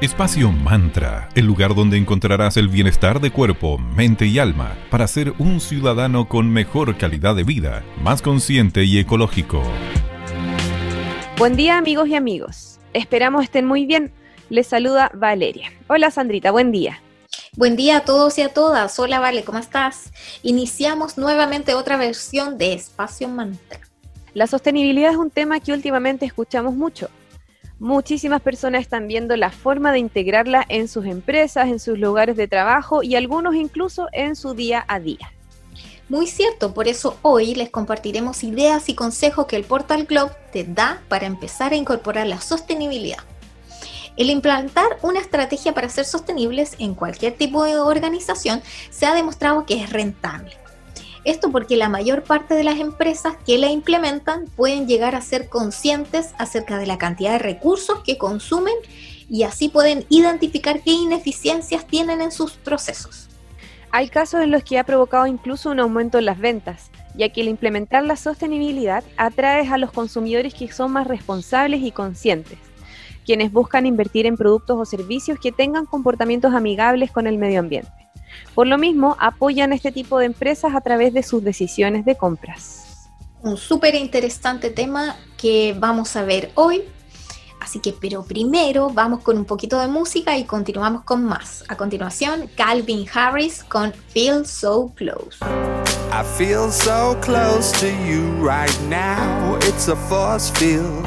Espacio Mantra, el lugar donde encontrarás el bienestar de cuerpo, mente y alma para ser un ciudadano con mejor calidad de vida, más consciente y ecológico. Buen día amigos y amigos. Esperamos estén muy bien. Les saluda Valeria. Hola Sandrita, buen día. Buen día a todos y a todas. Hola Vale, ¿cómo estás? Iniciamos nuevamente otra versión de Espacio Mantra. La sostenibilidad es un tema que últimamente escuchamos mucho muchísimas personas están viendo la forma de integrarla en sus empresas, en sus lugares de trabajo y algunos incluso en su día a día. Muy cierto, por eso hoy les compartiremos ideas y consejos que el Portal Globe te da para empezar a incorporar la sostenibilidad. El implantar una estrategia para ser sostenibles en cualquier tipo de organización se ha demostrado que es rentable. Esto porque la mayor parte de las empresas que la implementan pueden llegar a ser conscientes acerca de la cantidad de recursos que consumen y así pueden identificar qué ineficiencias tienen en sus procesos. Hay casos en los que ha provocado incluso un aumento en las ventas, ya que al implementar la sostenibilidad atraes a los consumidores que son más responsables y conscientes, quienes buscan invertir en productos o servicios que tengan comportamientos amigables con el medio ambiente. Por lo mismo, apoyan este tipo de empresas a través de sus decisiones de compras. Un súper interesante tema que vamos a ver hoy. Así que, pero primero vamos con un poquito de música y continuamos con más. A continuación, Calvin Harris con Feel So Close. I feel so close to you right now. It's a force field.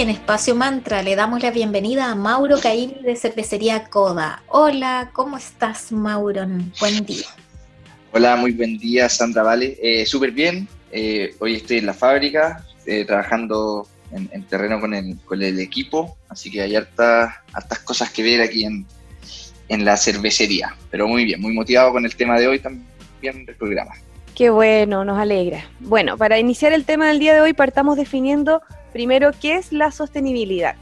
En Espacio Mantra, le damos la bienvenida a Mauro Caimi de Cervecería Coda. Hola, ¿cómo estás, Mauro? Buen día. Hola, muy buen día, Sandra Vale. Eh, Súper bien. Eh, hoy estoy en la fábrica, eh, trabajando en, terreno con el, con el, equipo, así que hay hartas, hartas cosas que ver aquí en, en la cervecería. Pero muy bien, muy motivado con el tema de hoy también del programa. Qué bueno, nos alegra. Bueno, para iniciar el tema del día de hoy partamos definiendo primero qué es la sostenibilidad.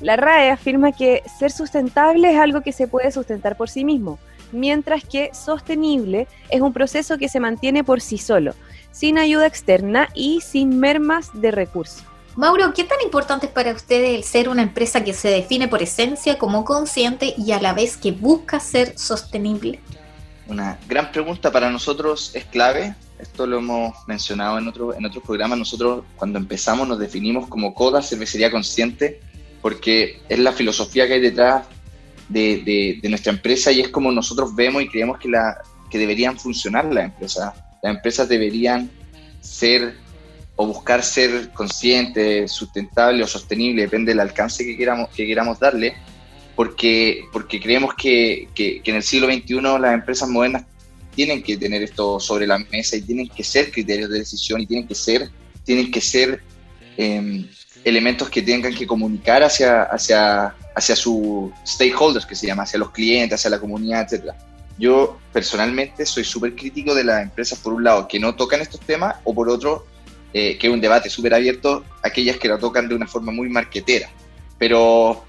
La RAE afirma que ser sustentable es algo que se puede sustentar por sí mismo, mientras que sostenible es un proceso que se mantiene por sí solo, sin ayuda externa y sin mermas de recursos. Mauro, ¿qué tan importante es para ustedes el ser una empresa que se define por esencia como consciente y a la vez que busca ser sostenible? Una gran pregunta para nosotros es clave esto lo hemos mencionado en, otro, en otros programas, nosotros cuando empezamos nos definimos como CODA, cervecería consciente, porque es la filosofía que hay detrás de, de, nuestra empresa y es como nosotros vemos y creemos que, la, que deberían funcionar las empresas. Las empresas deberían ser o buscar ser conscientes, sustentables o sostenibles, depende del alcance que queramos, que queramos darle, porque, porque creemos que, que, que en el siglo XXI las empresas modernas tienen que tener esto sobre la mesa y tienen que ser criterios de decisión y tienen que ser, tienen que ser em, elementos que tengan que comunicar hacia, hacia, hacia sus stakeholders, que se llama, hacia los clientes, hacia la comunidad, etc. Yo personalmente soy súper crítico de las empresas, por un lado, que no tocan estos temas, o por otro, eh, que es un debate súper abierto, aquellas que lo tocan de una forma muy marquetera. Pero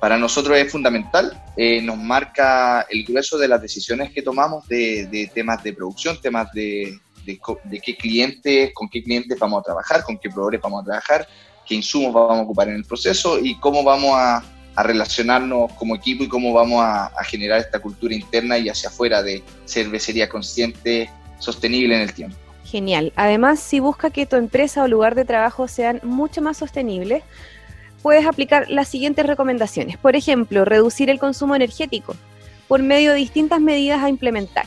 para nosotros es fundamental, eh, nos marca el grueso de las decisiones que tomamos de, temas de producción, temas de, qué clientes, con qué clientes vamos a trabajar, con qué proveedores vamos a trabajar, qué insumos vamos a ocupar en el proceso y cómo vamos a, relacionarnos como equipo y cómo vamos a, a, generar esta cultura interna y hacia afuera de cervecería consciente, sostenible en el tiempo. Genial. Además, si busca que tu empresa o lugar de trabajo sean mucho más sostenibles, puedes aplicar las siguientes recomendaciones. Por ejemplo, reducir el consumo energético por medio de distintas medidas a implementar.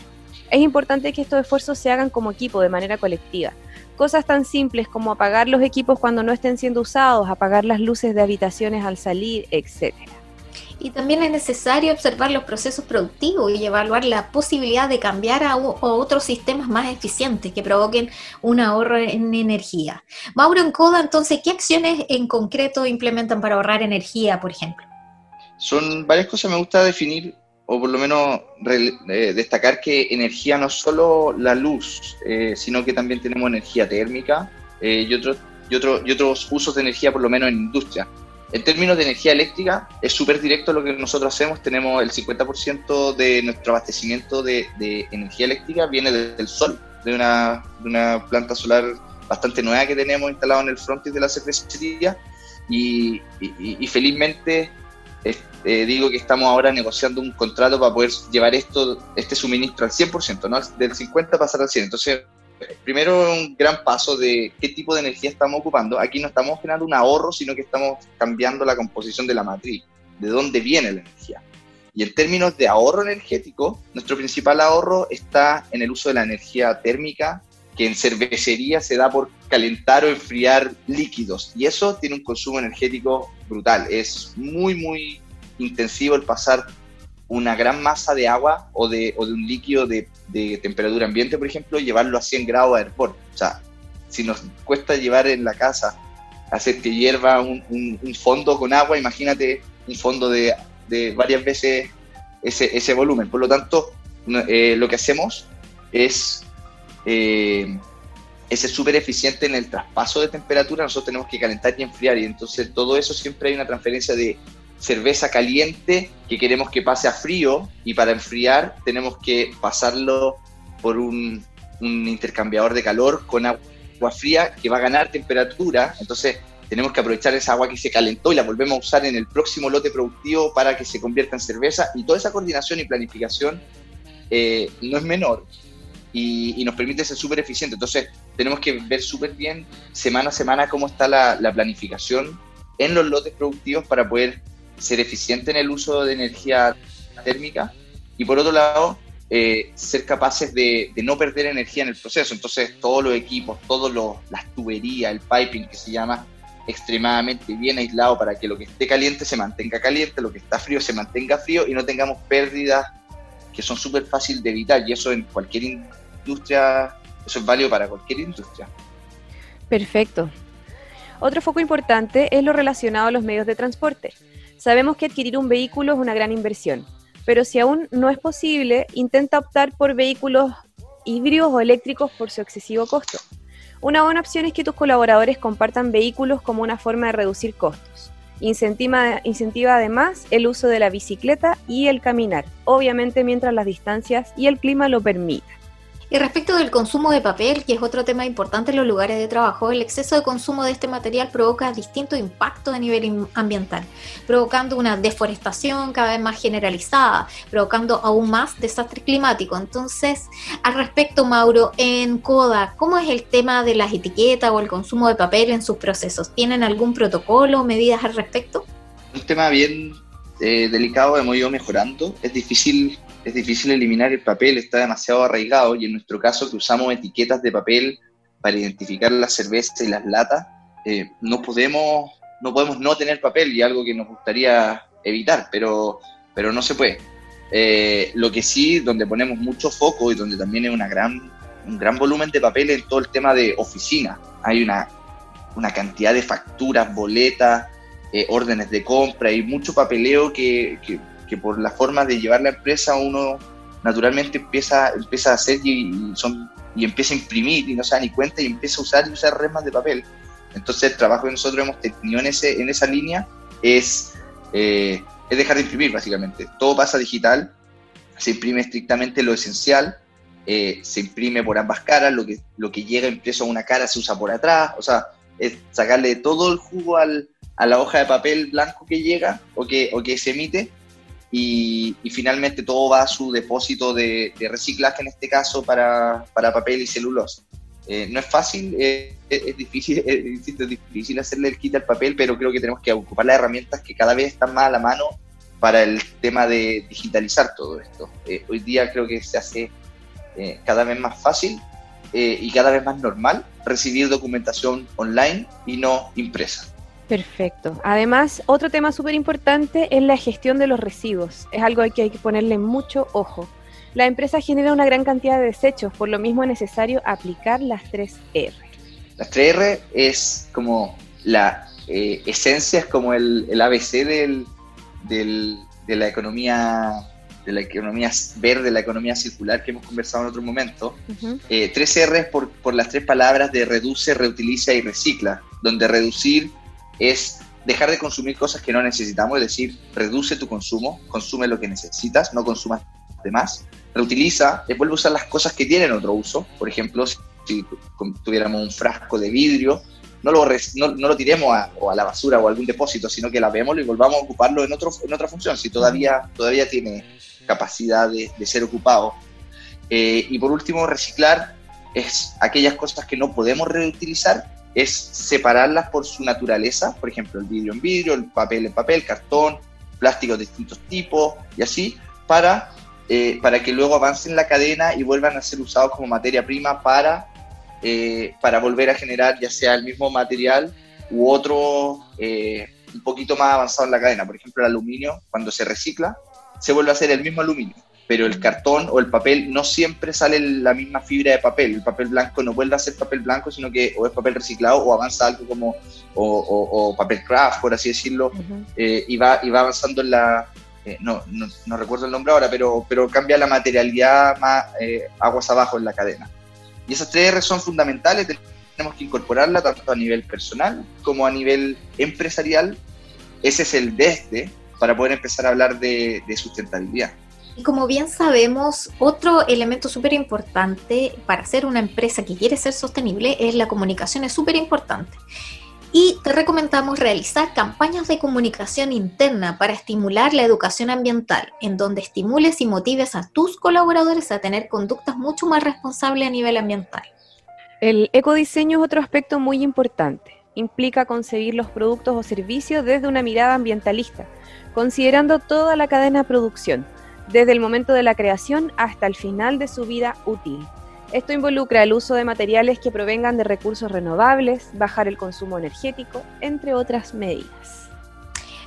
Es importante que estos esfuerzos se hagan como equipo, de manera colectiva. Cosas tan simples como apagar los equipos cuando no estén siendo usados, apagar las luces de habitaciones al salir, etcétera. Y también es necesario observar los procesos productivos y evaluar la posibilidad de cambiar a, otros sistemas más eficientes que provoquen un ahorro en energía. Mauro, en Coda, entonces, ¿qué acciones en concreto implementan para ahorrar energía, por ejemplo? Son varias cosas, me gusta definir o por lo menos eh, destacar que energía no es solo la luz, eh, sino que también tenemos energía térmica eh, y, otros, y otros usos de energía, por lo menos en industria. En términos de energía eléctrica, es súper directo lo que nosotros hacemos. Tenemos el 50% de nuestro abastecimiento de, energía eléctrica viene del sol, de una, planta solar bastante nueva que tenemos instalada en el frontis de la cervecería. Y, felizmente eh, digo que estamos ahora negociando un contrato para poder llevar esto, este suministro al 100%, ¿no? del 50 pasar al 100. Entonces, primero un gran paso de qué tipo de energía estamos ocupando. Aquí no estamos generando un ahorro, sino que estamos cambiando la composición de la matriz, de dónde viene la energía. Y en términos de ahorro energético, nuestro principal ahorro está en el uso de la energía térmica, que en cervecería se da por calentar o enfriar líquidos. Y eso tiene un consumo energético brutal. Es muy, muy intensivo el pasar una gran masa de agua o de, o de un líquido de, de, temperatura ambiente, por ejemplo, llevarlo a 100 grados a hervor. O sea, si nos cuesta llevar en la casa, hacer que hierva un, un, fondo con agua, imagínate un fondo de, de varias veces ese, ese, volumen. Por lo tanto, eh, lo que hacemos es eh, es súper eficiente en el traspaso de temperatura. Nosotros tenemos que calentar y enfriar, y entonces todo eso siempre hay una transferencia de cerveza caliente que queremos que pase a frío y para enfriar tenemos que pasarlo por un, intercambiador de calor con agua fría que va a ganar temperatura. Entonces tenemos que aprovechar esa agua que se calentó y la volvemos a usar en el próximo lote productivo para que se convierta en cerveza. Y toda esa coordinación y planificación eh, no es menor y, nos permite ser súper eficiente. Entonces tenemos que ver súper bien semana a semana cómo está la, la planificación en los lotes productivos para poder ser eficiente en el uso de energía térmica y por otro lado, eh, ser capaces de, no perder energía en el proceso. Entonces, todos los equipos, todas las tuberías, el piping que se llama, extremadamente bien aislado para que lo que esté caliente se mantenga caliente, lo que está frío se mantenga frío y no tengamos pérdidas que son súper fáciles de evitar y eso en cualquier industria, eso es válido para cualquier industria. Perfecto. Otro foco importante es lo relacionado a los medios de transporte. Sabemos que adquirir un vehículo es una gran inversión, pero si aún no es posible, intenta optar por vehículos híbridos o eléctricos por su excesivo costo. Una buena opción es que tus colaboradores compartan vehículos como una forma de reducir costos. Incentiva, además el uso de la bicicleta y el caminar, obviamente mientras las distancias y el clima lo permitan. Y respecto del consumo de papel, que es otro tema importante en los lugares de trabajo, el exceso de consumo de este material provoca distintos impactos a nivel ambiental, provocando una deforestación cada vez más generalizada, provocando aún más desastre climático. Entonces, al respecto, Mauro, en CODA, ¿cómo es el tema de las etiquetas o el consumo de papel en sus procesos? ¿Tienen algún protocolo o medidas al respecto? Un tema bien eh, delicado, hemos ido mejorando. Es difícil es difícil eliminar el papel, está demasiado arraigado y en nuestro caso que usamos etiquetas de papel para identificar la cerveza y las latas, eh, no, podemos, no podemos no tener papel y algo que nos gustaría evitar, pero, pero no se puede. Eh, lo que sí, donde ponemos mucho foco y donde también hay una gran, un gran volumen de papel en todo el tema de oficina. Hay una, una cantidad de facturas, boletas, eh, órdenes de compra y mucho papeleo que que por la forma de llevar la empresa uno naturalmente empieza, empieza a hacer y, son, y empieza a imprimir y no se da ni cuenta y empieza a usar y usar remas de papel. Entonces el trabajo que nosotros hemos tenido en, ese, en esa línea es, eh, es dejar de imprimir básicamente. Todo pasa digital, se imprime estrictamente lo esencial, eh, se imprime por ambas caras, lo que, lo que llega impreso a una cara se usa por atrás, o sea, es sacarle todo el jugo al, a la hoja de papel blanco que llega o que, o que se emite y, finalmente todo va a su depósito de, reciclaje, en este caso, para, para papel y celulosa. Eh, no es fácil, eh, es, difícil, es, difícil hacerle el kit al papel, pero creo que tenemos que ocupar las herramientas que cada vez están más a la mano para el tema de digitalizar todo esto. Eh, hoy día creo que se hace cada vez más fácil y cada vez más normal recibir documentación online y no impresa. Perfecto. Además, otro tema súper importante es la gestión de los residuos. Es algo que hay que ponerle mucho ojo. La empresa genera una gran cantidad de desechos, por lo mismo es necesario aplicar las 3R. Las 3R es como la eh, esencia, es como el, ABC del, de la economía de la economía verde, la economía circular que hemos conversado en otro momento. 3R eh, es por, por las tres palabras de reduce, reutiliza y recicla, donde reducir es dejar de consumir cosas que no necesitamos, es decir, reduce tu consumo, consume lo que necesitas, no consumas de más. Reutiliza, es vuelve a usar las cosas que tienen otro uso. Por ejemplo, si tuviéramos un frasco de vidrio, no lo, no, lo tiremos a, a la basura o a algún depósito, sino que lavémoslo y volvamos a ocuparlo en, otro, en otra función, si todavía, todavía tiene capacidad de, ser ocupado. Eh, y por último, reciclar es aquellas cosas que no podemos reutilizar, es separarlas por su naturaleza, por ejemplo, el vidrio en vidrio, el papel en papel, cartón, plásticos de distintos tipos y así, para, eh, para que luego avancen la cadena y vuelvan a ser usados como materia prima para, eh, para volver a generar ya sea el mismo material u otro eh, un poquito más avanzado en la cadena. Por ejemplo, el aluminio, cuando se recicla, se vuelve a hacer el mismo aluminio pero el cartón o el papel no siempre sale la misma fibra de papel. El papel blanco no vuelve a ser papel blanco, sino que o es papel reciclado o avanza algo como o, papel craft, por así decirlo, eh, y, va, y va avanzando en la... Eh, no, no, recuerdo el nombre ahora, pero, pero cambia la materialidad más eh, aguas abajo en la cadena. Y esas tres R son fundamentales, tenemos que incorporarla tanto a nivel personal como a nivel empresarial. Ese es el desde para poder empezar a hablar de sustentabilidad. Y como bien sabemos, otro elemento súper importante para ser una empresa que quiere ser sostenible es la comunicación, es súper importante. Y te recomendamos realizar campañas de comunicación interna para estimular la educación ambiental, en donde estimules y motives a tus colaboradores a tener conductas mucho más responsables a nivel ambiental. El ecodiseño es otro aspecto muy importante. Implica concebir los productos o servicios desde una mirada ambientalista, considerando toda la cadena de producción, desde el momento de la creación hasta el final de su vida útil. Esto involucra el uso de materiales que provengan de recursos renovables, bajar el consumo energético, entre otras medidas.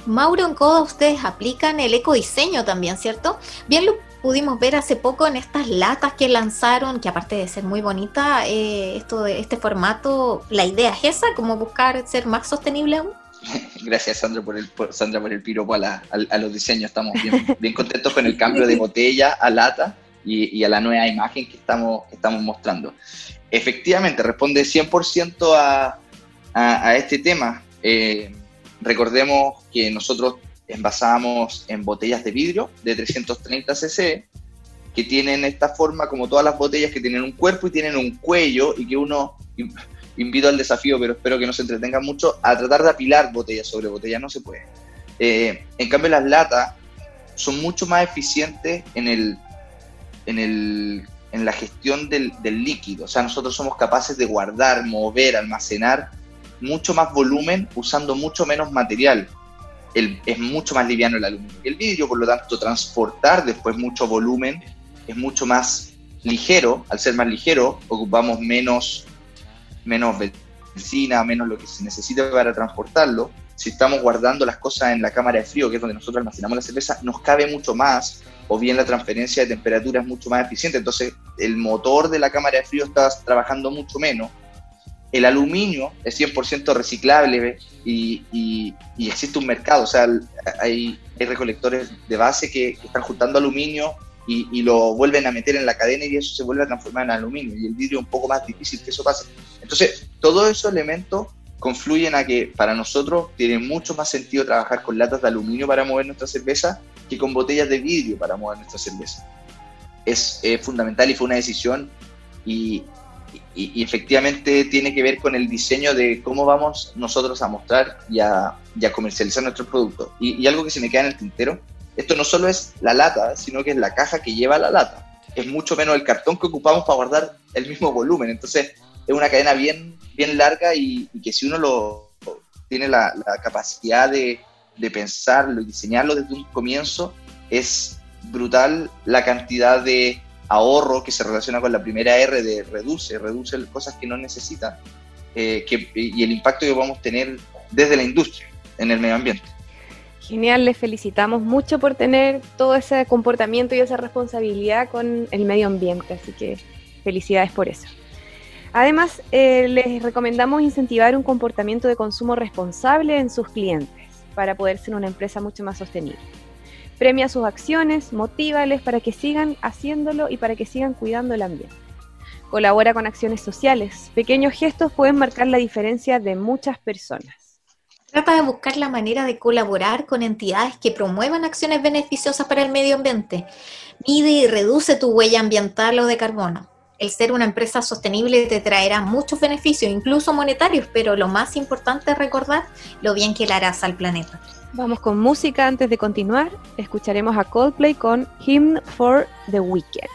Mauro, en CODA ustedes aplican el ecodiseño también, ¿cierto? Bien lo pudimos ver hace poco en estas latas que lanzaron, que aparte de ser muy bonita, eh, esto de este formato, la idea es esa, como buscar ser más sostenible aún. Gracias Sandra por el, Sandra por el piropo a, los diseños, estamos bien, contentos con el cambio de botella a lata y, a la nueva imagen que estamos, estamos mostrando. Efectivamente, responde 100% a, a, este tema. Eh, recordemos que nosotros envasábamos en botellas de vidrio de 330 cc que tienen esta forma como todas las botellas que tienen un cuerpo y tienen un cuello y que uno invito al desafío, pero espero que no se entretenga mucho, a tratar de apilar botellas sobre botellas, no se puede. Eh, en cambio, las latas son mucho más eficientes en el en, el, en la gestión del, líquido. O sea, nosotros somos capaces de guardar, mover, almacenar mucho más volumen usando mucho menos material. Es mucho más liviano el aluminio el vidrio, por lo tanto, transportar después mucho volumen es mucho más ligero. Al ser más ligero, ocupamos menos, menos benzina, menos lo que se necesita para transportarlo. Si estamos guardando las cosas en la cámara de frío, que es donde nosotros almacenamos la cerveza, nos cabe mucho más o bien la transferencia de temperatura es mucho más eficiente. Entonces, el motor de la cámara de frío está trabajando mucho menos. El aluminio es 100% reciclable y, existe un mercado. O sea, hay, recolectores de base que, están juntando aluminio y, lo vuelven a meter en la cadena y eso se vuelve a transformar en aluminio. Y el vidrio es un poco más difícil que eso pase. Entonces, todos esos elementos confluyen a que para nosotros tiene mucho más sentido trabajar con latas de aluminio para mover nuestra cerveza que con botellas de vidrio para mover nuestra cerveza. Es fundamental y fue una decisión y, efectivamente tiene que ver con el diseño de cómo vamos nosotros a mostrar y a, comercializar nuestros productos. Y, algo que se me queda en el tintero, esto no solo es la lata, sino que es la caja que lleva la lata. Es mucho menos el cartón que ocupamos para guardar el mismo volumen. Entonces es una cadena bien, bien larga y, que si uno lo tiene la capacidad de, de pensarlo y diseñarlo desde un comienzo, es brutal la cantidad de ahorro que se relaciona con la primera R de reduce, reduce cosas que no necesita eh, y el impacto que a tener desde la industria en el medio ambiente. Genial, les felicitamos mucho por tener todo ese comportamiento y esa responsabilidad con el medio ambiente, así que felicidades por eso. Además, eh, les recomendamos incentivar un comportamiento de consumo responsable en sus clientes para poder ser una empresa mucho más sostenible. Premia sus acciones, motívales para que sigan haciéndolo y para que sigan cuidando el ambiente. Colabora con acciones sociales. Pequeños gestos pueden marcar la diferencia de muchas personas. Trata de buscar la manera de colaborar con entidades que promuevan acciones beneficiosas para el medio ambiente. Mide y reduce tu huella ambiental o de carbono. El ser una empresa sostenible te traerá muchos beneficios, incluso monetarios, pero lo más importante es recordar lo bien que le harás al planeta. Vamos con música antes de continuar. Escucharemos a Coldplay con Hymn for the Weekend.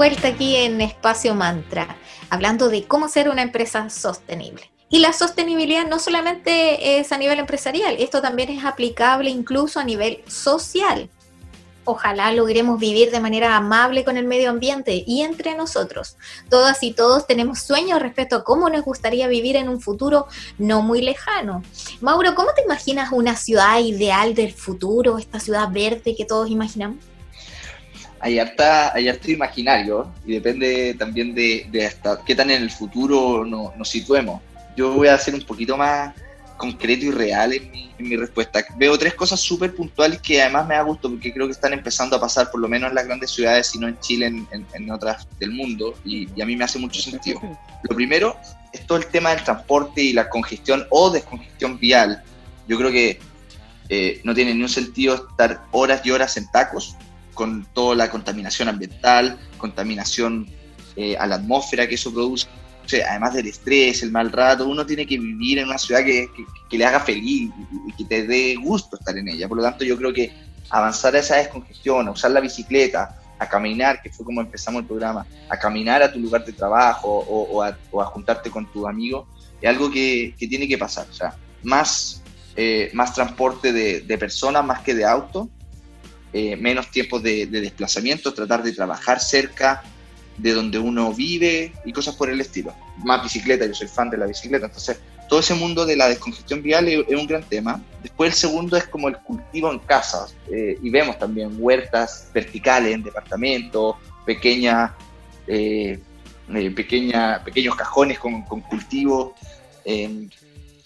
Vuelta aquí en Espacio Mantra, hablando de cómo ser una empresa sostenible. Y la sostenibilidad no solamente es a nivel empresarial, esto también es aplicable incluso a nivel social. Ojalá logremos vivir de manera amable con el medio ambiente y entre nosotros. Todas y todos tenemos sueños respecto a cómo nos gustaría vivir en un futuro no muy lejano. Mauro, ¿cómo te imaginas una ciudad ideal del futuro, esta ciudad verde que todos imaginamos? Hay harta, hay harto imaginario y depende también de, hasta qué tan en el futuro nos situemos. Yo voy a ser un poquito más concreto y real en mi, respuesta. Veo tres cosas súper puntuales que además me da gusto porque creo que están empezando a pasar por lo menos en las grandes ciudades, si no en Chile, en, otras del mundo, y, a mí me hace mucho sentido. Lo primero es todo el tema del transporte y la congestión o descongestión vial. Yo creo que eh, no tiene ni un sentido estar horas y horas en tacos con toda la contaminación ambiental, contaminación eh, a la atmósfera que eso produce, además del estrés, el mal rato, uno tiene que vivir en una ciudad que, le haga feliz y que te dé gusto estar en ella. Por lo tanto, yo creo que avanzar a esa descongestión, a usar la bicicleta, a caminar, que fue como empezamos el programa, a caminar a tu lugar de trabajo o, a, juntarte con tus amigos, es algo que, tiene que pasar. O sea, más, eh, más transporte de, de personas más que de autos eh, menos tiempo de, desplazamiento, tratar de trabajar cerca de donde uno vive y cosas por el estilo. Más bicicleta, yo soy fan de la bicicleta, entonces todo ese mundo de la descongestión vial es, un gran tema. Después el segundo es como el cultivo en casas eh, y vemos también huertas verticales en departamentos, pequeñas, eh, pequeña, pequeños cajones con, con cultivo.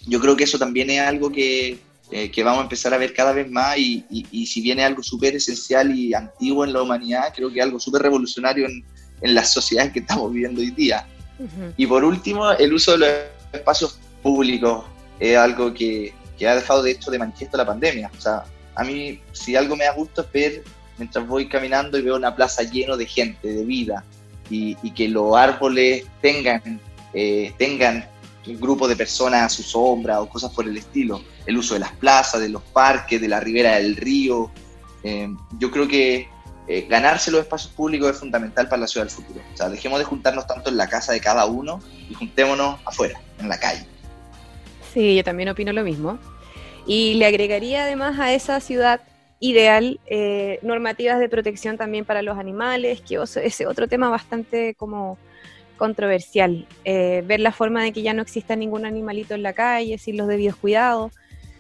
yo creo que eso también es algo que, eh, que vamos a empezar a ver cada vez más y, y, si viene algo súper esencial y antiguo en la humanidad, creo que algo súper revolucionario en, en, las sociedades que estamos viviendo hoy día. Y por último, el uso de los espacios públicos es algo que, que, ha dejado de hecho de manifiesto la pandemia. O sea, a mí si algo me da gusto es ver mientras voy caminando y veo una plaza lleno de gente, de vida, y, y que los árboles tengan, eh, tengan un grupo de personas a su sombra o cosas por el estilo. El uso de las plazas, de los parques, de la ribera del río. Eh, yo creo que eh, ganarse los espacios públicos es fundamental para la ciudad del futuro. O sea, dejemos de juntarnos tanto en la casa de cada uno y juntémonos afuera, en la calle. Sí, yo también opino lo mismo. Y le agregaría además a esa ciudad ideal eh, normativas de protección también para los animales, que ese otro tema bastante como controversial. Eh, ver la forma de que ya no exista ningún animalito en la calle, sin los debidos cuidados,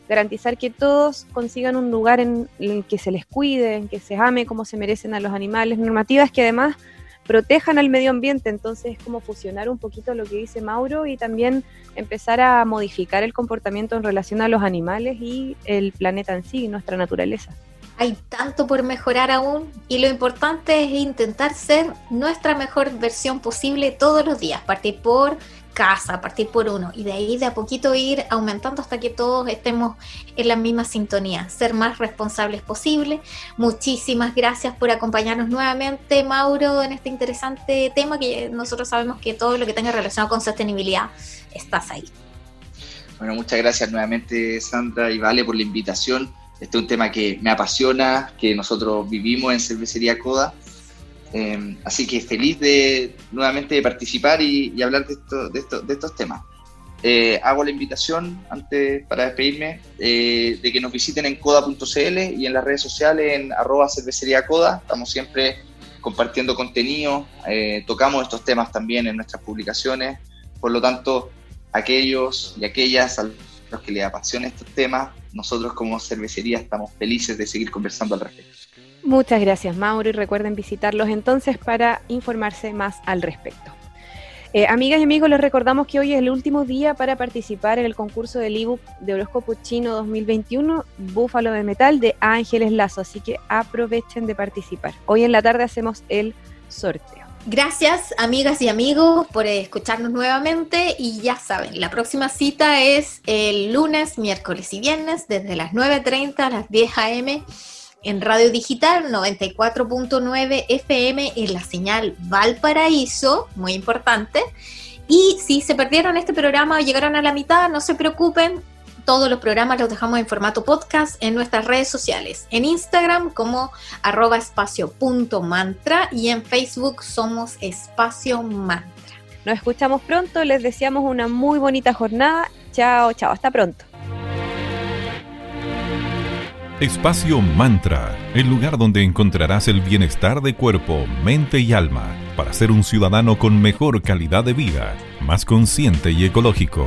garantizar que todos consigan un lugar en el que se les cuide, en que se ame como se merecen a los animales, normativas que además protejan al medio ambiente, entonces es como fusionar un poquito lo que dice Mauro y también empezar a modificar el comportamiento en relación a los animales y el planeta en sí, nuestra naturaleza. Hay tanto por mejorar aún y lo importante es intentar ser nuestra mejor versión posible todos los días, partir por casa, partir por uno y de ahí de a poquito ir aumentando hasta que todos estemos en la misma sintonía, ser más responsables posible. Muchísimas gracias por acompañarnos nuevamente, Mauro, en este interesante tema que nosotros sabemos que todo lo que tenga relación con sostenibilidad estás ahí. Bueno, muchas gracias nuevamente, Sandra y Vale, por la invitación este es un tema que me apasiona, que nosotros vivimos en Cervecería Coda. Eh, así que feliz de nuevamente de participar y, hablar de, estos temas. Eh, hago la invitación antes para despedirme eh, de que nos visiten en coda.cl y en las redes sociales en arroba cervecería coda. Estamos siempre compartiendo contenido, tocamos estos temas también en nuestras publicaciones. Por lo tanto, aquellos y aquellas a los que les apasionan estos temas, nosotros como cervecería estamos felices de seguir conversando al respecto. Muchas gracias Mauro y recuerden visitarlos entonces para informarse más al respecto. Eh, amigas y amigos, les recordamos que hoy es el último día para participar en el concurso del ebook de Horóscopo Chino 2021, Búfalo de Metal de Ángeles Lazo, así que aprovechen de participar. Hoy en la tarde hacemos el sorteo. Gracias, amigas y amigos, por escucharnos nuevamente. Y ya saben, la próxima cita es el lunes, miércoles y viernes, desde las 9.30 a las 10 a.m. en Radio Digital 94.9 FM en la señal Valparaíso, muy importante. Y si se perdieron este programa o llegaron a la mitad, no se preocupen, todos los programas los dejamos en formato podcast en nuestras redes sociales. En Instagram como arroba espacio.mantra y en Facebook somos espacio mantra. Nos escuchamos pronto, les deseamos una muy bonita jornada. Chao, chao, hasta pronto. Espacio Mantra, el lugar donde encontrarás el bienestar de cuerpo, mente y alma para ser un ciudadano con mejor calidad de vida, más consciente y ecológico.